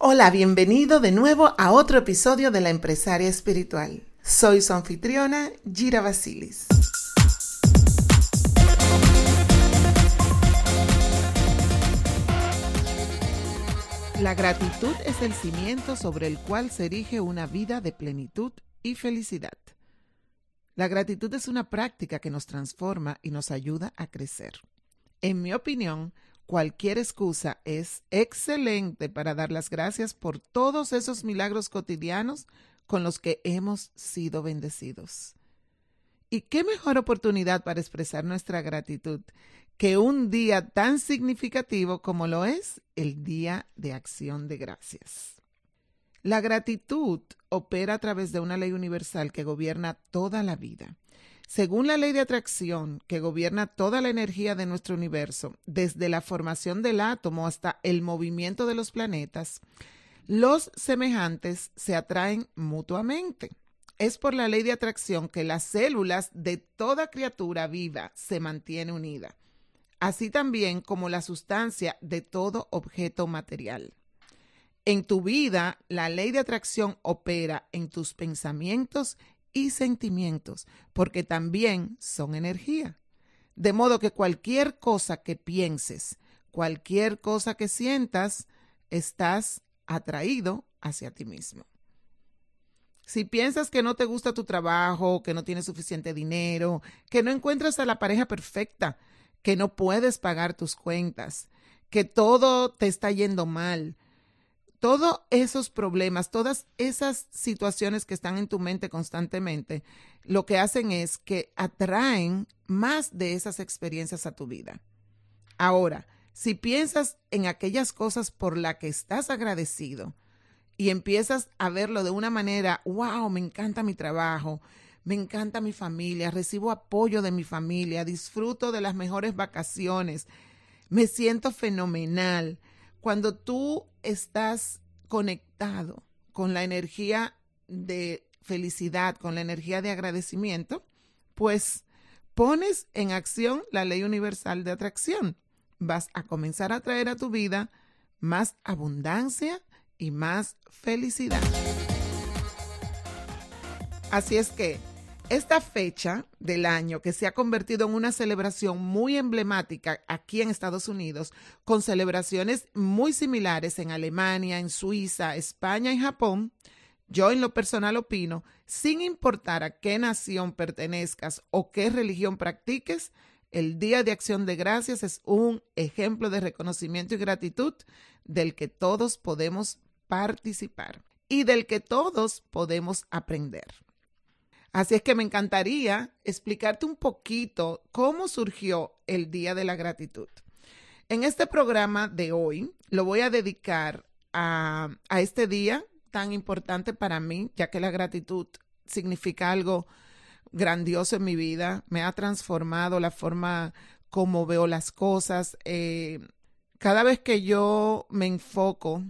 Hola, bienvenido de nuevo a otro episodio de La Empresaria Espiritual. Soy su anfitriona, Gira Basilis. La gratitud es el cimiento sobre el cual se erige una vida de plenitud y felicidad. La gratitud es una práctica que nos transforma y nos ayuda a crecer. En mi opinión, cualquier excusa es excelente para dar las gracias por todos esos milagros cotidianos con los que hemos sido bendecidos. ¿Y qué mejor oportunidad para expresar nuestra gratitud que un día tan significativo como lo es el Día de Acción de Gracias? La gratitud opera a través de una ley universal que gobierna toda la vida según la ley de atracción que gobierna toda la energía de nuestro universo, desde la formación del átomo hasta el movimiento de los planetas, los semejantes se atraen mutuamente. Es por la ley de atracción que las células de toda criatura viva se mantiene unida, así también como la sustancia de todo objeto material. En tu vida, la ley de atracción opera en tus pensamientos y sentimientos, porque también son energía. De modo que cualquier cosa que pienses, cualquier cosa que sientas, estás atraído hacia ti mismo. Si piensas que no te gusta tu trabajo, que no tienes suficiente dinero, que no encuentras a la pareja perfecta, que no puedes pagar tus cuentas, que todo te está yendo mal, todos esos problemas, todas esas situaciones que están en tu mente constantemente, lo que hacen es que atraen más de esas experiencias a tu vida. Ahora, si piensas en aquellas cosas por las que estás agradecido y empiezas a verlo de una manera, wow, me encanta mi trabajo, me encanta mi familia, recibo apoyo de mi familia, disfruto de las mejores vacaciones, me siento fenomenal cuando tú estás conectado con la energía de felicidad, con la energía de agradecimiento, pues pones en acción la ley universal de atracción. Vas a comenzar a traer a tu vida más abundancia y más felicidad. Así es que esta fecha del año que se ha convertido en una celebración muy emblemática aquí en Estados Unidos, con celebraciones muy similares en Alemania, en Suiza, España y Japón, yo en lo personal opino, sin importar a qué nación pertenezcas o qué religión practiques, el Día de Acción de Gracias es un ejemplo de reconocimiento y gratitud del que todos podemos participar y del que todos podemos aprender. Así es que me encantaría explicarte un poquito cómo surgió el Día de la Gratitud. En este programa de hoy lo voy a dedicar a, este día tan importante para mí, ya que la gratitud significa algo grandioso en mi vida, me ha transformado la forma como veo las cosas. Eh, cada vez que yo me enfoco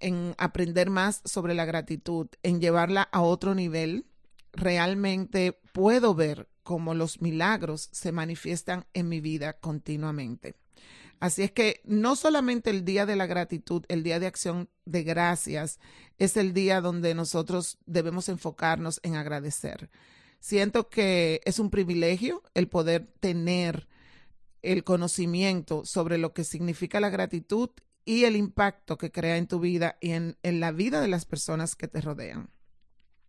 en aprender más sobre la gratitud, en llevarla a otro nivel, realmente puedo ver cómo los milagros se manifiestan en mi vida continuamente. Así es que no solamente el día de la gratitud, el día de acción de gracias, es el día donde nosotros debemos enfocarnos en agradecer. Siento que es un privilegio el poder tener el conocimiento sobre lo que significa la gratitud y el impacto que crea en tu vida y en, en la vida de las personas que te rodean.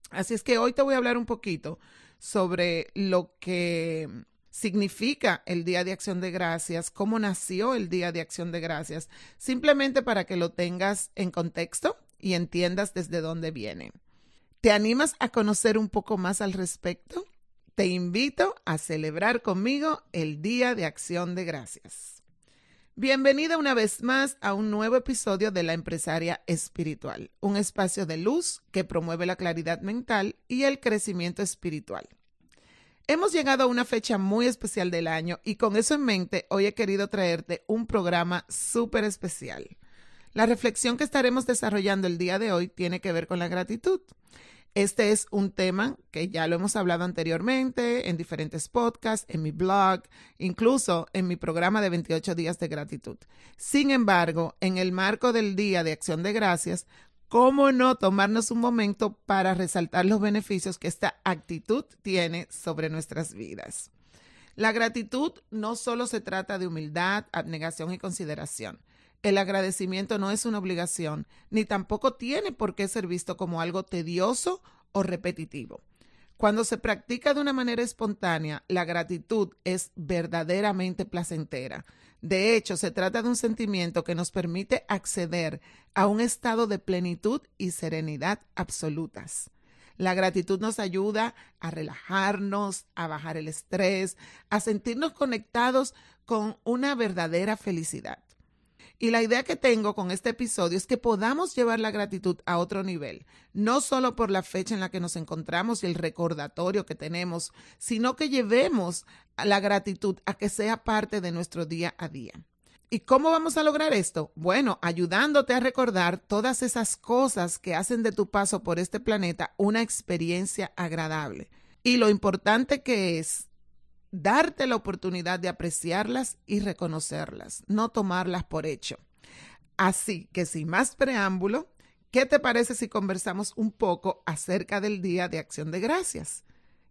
Así es que hoy te voy a hablar un poquito sobre lo que significa el Día de Acción de Gracias, cómo nació el Día de Acción de Gracias, simplemente para que lo tengas en contexto y entiendas desde dónde viene. ¿Te animas a conocer un poco más al respecto? Te invito a celebrar conmigo el Día de Acción de Gracias. Bienvenida una vez más a un nuevo episodio de La Empresaria Espiritual, un espacio de luz que promueve la claridad mental y el crecimiento espiritual. Hemos llegado a una fecha muy especial del año y con eso en mente hoy he querido traerte un programa súper especial. La reflexión que estaremos desarrollando el día de hoy tiene que ver con la gratitud. Este es un tema que ya lo hemos hablado anteriormente en diferentes podcasts, en mi blog, incluso en mi programa de 28 días de gratitud. Sin embargo, en el marco del Día de Acción de Gracias, ¿cómo no tomarnos un momento para resaltar los beneficios que esta actitud tiene sobre nuestras vidas? La gratitud no solo se trata de humildad, abnegación y consideración. El agradecimiento no es una obligación, ni tampoco tiene por qué ser visto como algo tedioso o repetitivo. Cuando se practica de una manera espontánea, la gratitud es verdaderamente placentera. De hecho, se trata de un sentimiento que nos permite acceder a un estado de plenitud y serenidad absolutas. La gratitud nos ayuda a relajarnos, a bajar el estrés, a sentirnos conectados con una verdadera felicidad. Y la idea que tengo con este episodio es que podamos llevar la gratitud a otro nivel, no solo por la fecha en la que nos encontramos y el recordatorio que tenemos, sino que llevemos la gratitud a que sea parte de nuestro día a día. ¿Y cómo vamos a lograr esto? Bueno, ayudándote a recordar todas esas cosas que hacen de tu paso por este planeta una experiencia agradable. Y lo importante que es darte la oportunidad de apreciarlas y reconocerlas, no tomarlas por hecho. Así que sin más preámbulo, ¿qué te parece si conversamos un poco acerca del Día de Acción de Gracias?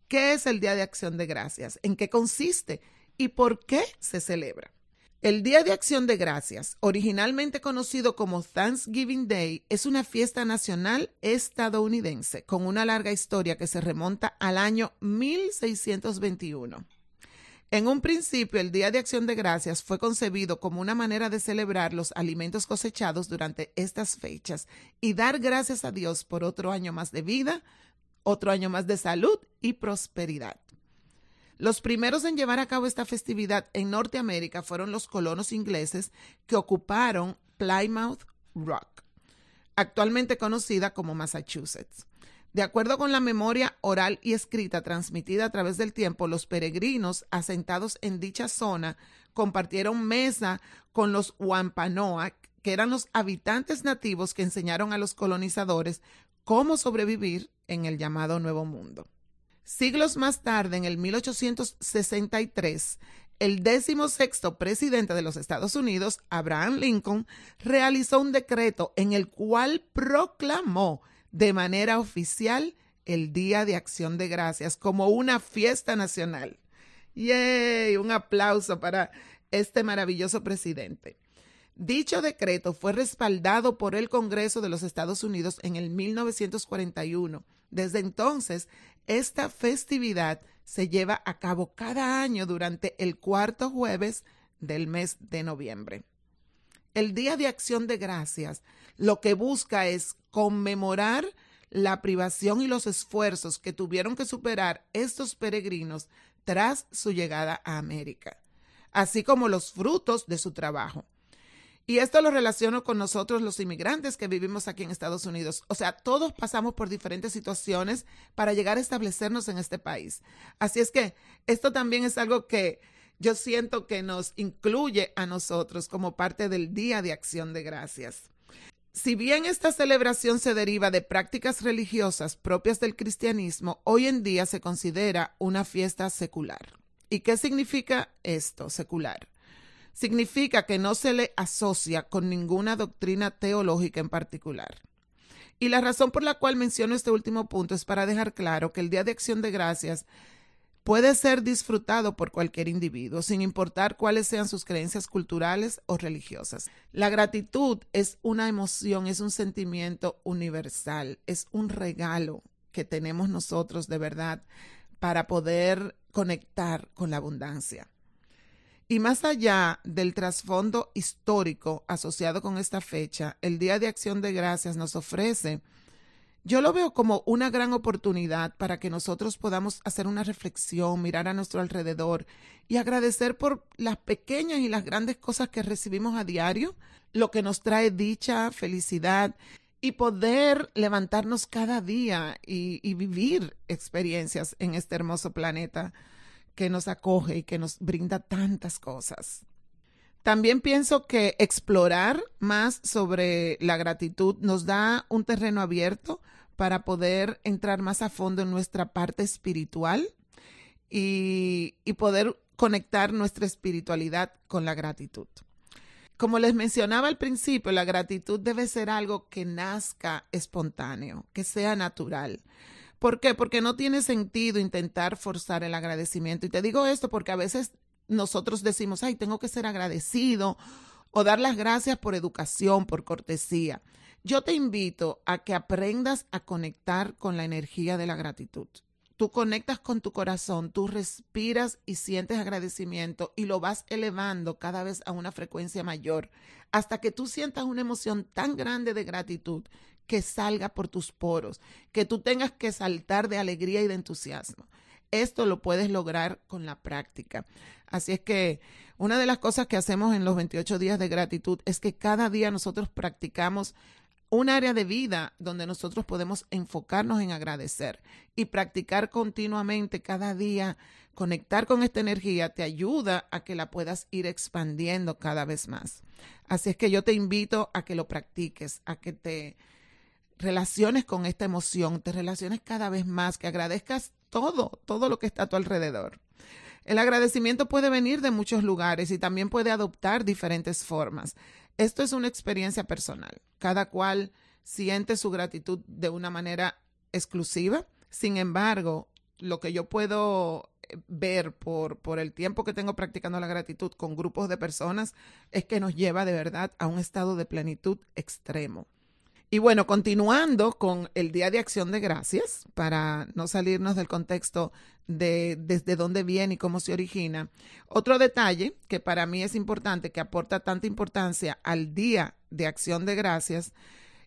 ¿Qué es el Día de Acción de Gracias? ¿En qué consiste? ¿Y por qué se celebra? El Día de Acción de Gracias, originalmente conocido como Thanksgiving Day, es una fiesta nacional estadounidense con una larga historia que se remonta al año 1621. En un principio, el Día de Acción de Gracias fue concebido como una manera de celebrar los alimentos cosechados durante estas fechas y dar gracias a Dios por otro año más de vida, otro año más de salud y prosperidad. Los primeros en llevar a cabo esta festividad en Norteamérica fueron los colonos ingleses que ocuparon Plymouth Rock, actualmente conocida como Massachusetts. De acuerdo con la memoria oral y escrita transmitida a través del tiempo, los peregrinos asentados en dicha zona compartieron mesa con los Wampanoag, que eran los habitantes nativos que enseñaron a los colonizadores cómo sobrevivir en el llamado Nuevo Mundo. Siglos más tarde, en el 1863, el sexto presidente de los Estados Unidos, Abraham Lincoln, realizó un decreto en el cual proclamó de manera oficial el Día de Acción de Gracias como una fiesta nacional. ¡Yay! Un aplauso para este maravilloso presidente. Dicho decreto fue respaldado por el Congreso de los Estados Unidos en el 1941. Desde entonces, esta festividad se lleva a cabo cada año durante el cuarto jueves del mes de noviembre. El Día de Acción de Gracias lo que busca es conmemorar la privación y los esfuerzos que tuvieron que superar estos peregrinos tras su llegada a América, así como los frutos de su trabajo. Y esto lo relaciono con nosotros los inmigrantes que vivimos aquí en Estados Unidos. O sea, todos pasamos por diferentes situaciones para llegar a establecernos en este país. Así es que esto también es algo que yo siento que nos incluye a nosotros como parte del Día de Acción de Gracias. Si bien esta celebración se deriva de prácticas religiosas propias del cristianismo, hoy en día se considera una fiesta secular. ¿Y qué significa esto, secular? Significa que no se le asocia con ninguna doctrina teológica en particular. Y la razón por la cual menciono este último punto es para dejar claro que el Día de Acción de Gracias puede ser disfrutado por cualquier individuo, sin importar cuáles sean sus creencias culturales o religiosas. La gratitud es una emoción, es un sentimiento universal, es un regalo que tenemos nosotros de verdad para poder conectar con la abundancia. Y más allá del trasfondo histórico asociado con esta fecha, el Día de Acción de Gracias nos ofrece Yo lo veo como una gran oportunidad para que nosotros podamos hacer una reflexión, mirar a nuestro alrededor y agradecer por las pequeñas y las grandes cosas que recibimos a diario, lo que nos trae dicha, felicidad y poder levantarnos cada día y, y vivir experiencias en este hermoso planeta que nos acoge y que nos brinda tantas cosas. También pienso que explorar más sobre la gratitud nos da un terreno abierto para poder entrar más a fondo en nuestra parte espiritual y, poder conectar nuestra espiritualidad con la gratitud. Como les mencionaba al principio, la gratitud debe ser algo que nazca espontáneo, que sea natural. ¿Por qué? Porque no tiene sentido intentar forzar el agradecimiento. Y te digo esto porque a veces nosotros decimos, ay, tengo que ser agradecido o dar las gracias por educación, por cortesía. Yo te invito a que aprendas a conectar con la energía de la gratitud. Tú conectas con tu corazón, tú respiras y sientes agradecimiento y lo vas elevando cada vez a una frecuencia mayor hasta que tú sientas una emoción tan grande de gratitud que salga por tus poros, que tú tengas que saltar de alegría y de entusiasmo. Esto lo puedes lograr con la práctica. Así es que una de las cosas que hacemos en los 28 días de gratitud es que cada día nosotros practicamos un área de vida donde nosotros podemos enfocarnos en agradecer y practicar continuamente cada día, conectar con esta energía te ayuda a que la puedas ir expandiendo cada vez más. Así es que yo te invito a que lo practiques, a que te relaciones con esta emoción, te relaciones cada vez más, que agradezcas todo, todo lo que está a tu alrededor. El agradecimiento puede venir de muchos lugares y también puede adoptar diferentes formas. Esto es una experiencia personal. Cada cual siente su gratitud de una manera exclusiva. Sin embargo, lo que yo puedo eh, ver por, por el tiempo que tengo practicando la gratitud con grupos de personas es que nos lleva de verdad a un estado de plenitud extremo. Y bueno, continuando con el Día de Acción de Gracias, para no salirnos del contexto de desde dónde viene y cómo se origina, otro detalle que para mí es importante, que aporta tanta importancia al Día de Acción de Gracias,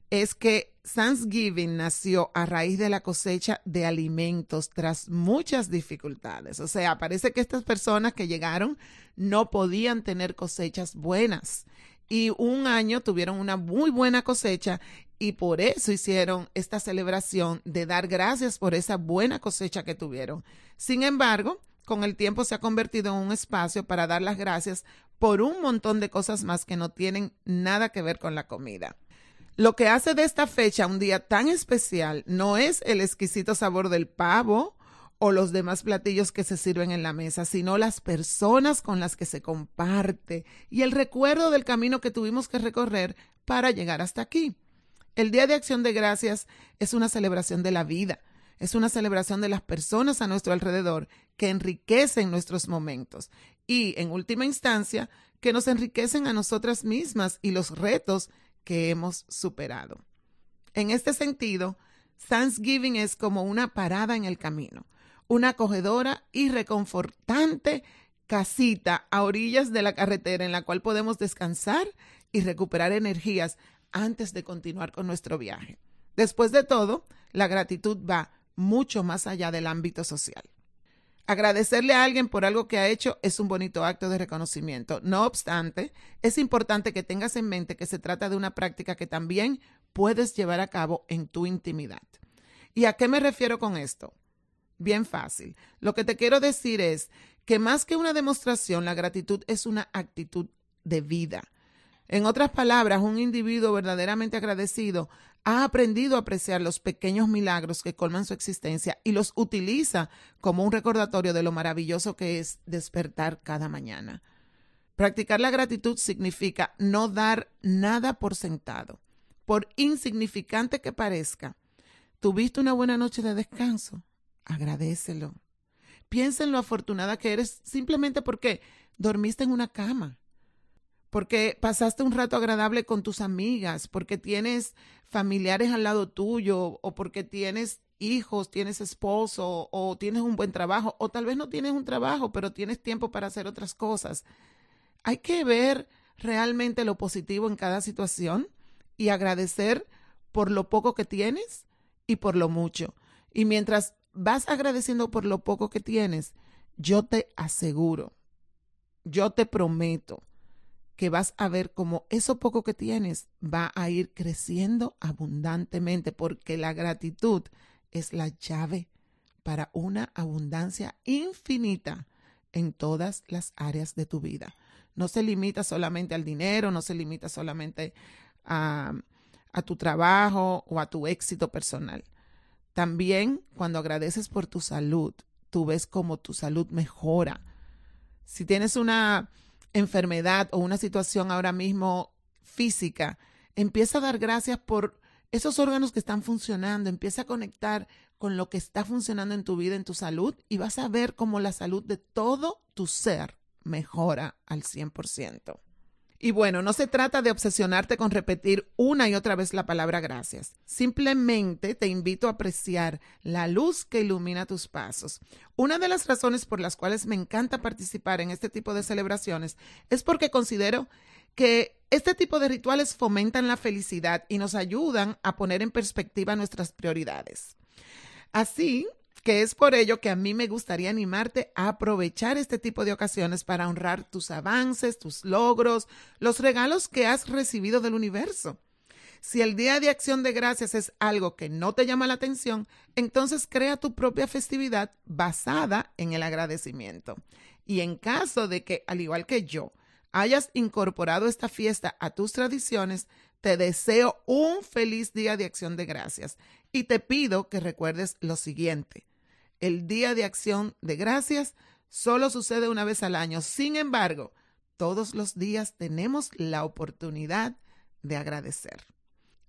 es que Thanksgiving nació a raíz de la cosecha de alimentos tras muchas dificultades. O sea, parece que estas personas que llegaron no podían tener cosechas buenas y un año tuvieron una muy buena cosecha y por eso hicieron esta celebración de dar gracias por esa buena cosecha que tuvieron. Sin embargo, con el tiempo se ha convertido en un espacio para dar las gracias por un montón de cosas más que no tienen nada que ver con la comida. Lo que hace de esta fecha un día tan especial no es el exquisito sabor del pavo o los demás platillos que se sirven en la mesa, sino las personas con las que se comparte y el recuerdo del camino que tuvimos que recorrer para llegar hasta aquí. El Día de Acción de Gracias es una celebración de la vida, es una celebración de las personas a nuestro alrededor que enriquecen nuestros momentos y, en última instancia, que nos enriquecen a nosotras mismas y los retos que hemos superado. En este sentido, Thanksgiving es como una parada en el camino, una acogedora y reconfortante casita a orillas de la carretera en la cual podemos descansar y recuperar energías antes de continuar con nuestro viaje. Después de todo, la gratitud va mucho más allá del ámbito social. Agradecerle a alguien por algo que ha hecho es un bonito acto de reconocimiento. No obstante, es importante que tengas en mente que se trata de una práctica que también puedes llevar a cabo en tu intimidad. ¿Y a qué me refiero con esto? Bien fácil. Lo que te quiero decir es que más que una demostración, la gratitud es una actitud de vida. En otras palabras, un individuo verdaderamente agradecido ha aprendido a apreciar los pequeños milagros que colman su existencia y los utiliza como un recordatorio de lo maravilloso que es despertar cada mañana. Practicar la gratitud significa no dar nada por sentado, por insignificante que parezca. ¿Tuviste una buena noche de descanso? Agradecelo. Piensa en lo afortunada que eres simplemente porque dormiste en una cama porque pasaste un rato agradable con tus amigas, porque tienes familiares al lado tuyo o porque tienes hijos, tienes esposo o tienes un buen trabajo o tal vez no tienes un trabajo, pero tienes tiempo para hacer otras cosas. Hay que ver realmente lo positivo en cada situación y agradecer por lo poco que tienes y por lo mucho. Y mientras vas agradeciendo por lo poco que tienes, yo te aseguro, yo te prometo que vas a ver como eso poco que tienes va a ir creciendo abundantemente, porque la gratitud es la llave para una abundancia infinita en todas las áreas de tu vida. No se limita solamente al dinero, no se limita solamente a, a tu trabajo o a tu éxito personal. También cuando agradeces por tu salud, tú ves cómo tu salud mejora. Si tienes una enfermedad o una situación ahora mismo física, empieza a dar gracias por esos órganos que están funcionando, empieza a conectar con lo que está funcionando en tu vida, en tu salud, y vas a ver cómo la salud de todo tu ser mejora al 100%. Y bueno, no se trata de obsesionarte con repetir una y otra vez la palabra gracias. Simplemente te invito a apreciar la luz que ilumina tus pasos. Una de las razones por las cuales me encanta participar en este tipo de celebraciones es porque considero que este tipo de rituales fomentan la felicidad y nos ayudan a poner en perspectiva nuestras prioridades. Así que es por ello que a mí me gustaría animarte a aprovechar este tipo de ocasiones para honrar tus avances, tus logros, los regalos que has recibido del universo. Si el Día de Acción de Gracias es algo que no te llama la atención, entonces crea tu propia festividad basada en el agradecimiento. Y en caso de que, al igual que yo, hayas incorporado esta fiesta a tus tradiciones, te deseo un feliz Día de Acción de Gracias y te pido que recuerdes lo siguiente. El Día de Acción de Gracias solo sucede una vez al año. Sin embargo, todos los días tenemos la oportunidad de agradecer.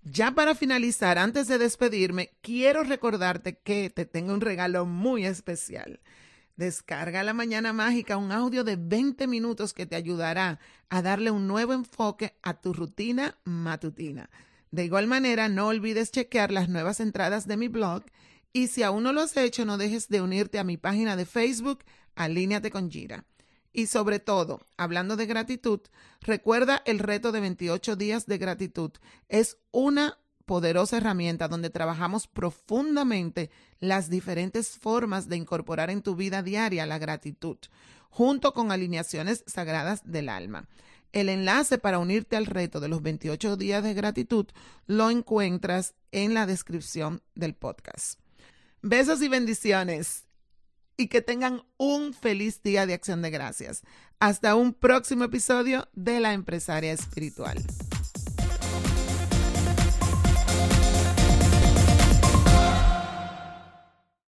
Ya para finalizar, antes de despedirme, quiero recordarte que te tengo un regalo muy especial. Descarga la mañana mágica, un audio de 20 minutos que te ayudará a darle un nuevo enfoque a tu rutina matutina. De igual manera, no olvides chequear las nuevas entradas de mi blog y si aún no lo has hecho, no dejes de unirte a mi página de Facebook, Alíneate con Gira. Y sobre todo, hablando de gratitud, recuerda el reto de 28 días de gratitud. Es una poderosa herramienta donde trabajamos profundamente las diferentes formas de incorporar en tu vida diaria la gratitud, junto con alineaciones sagradas del alma. El enlace para unirte al reto de los 28 días de gratitud lo encuentras en la descripción del podcast. Besos y bendiciones y que tengan un feliz día de acción de gracias. Hasta un próximo episodio de La Empresaria Espiritual.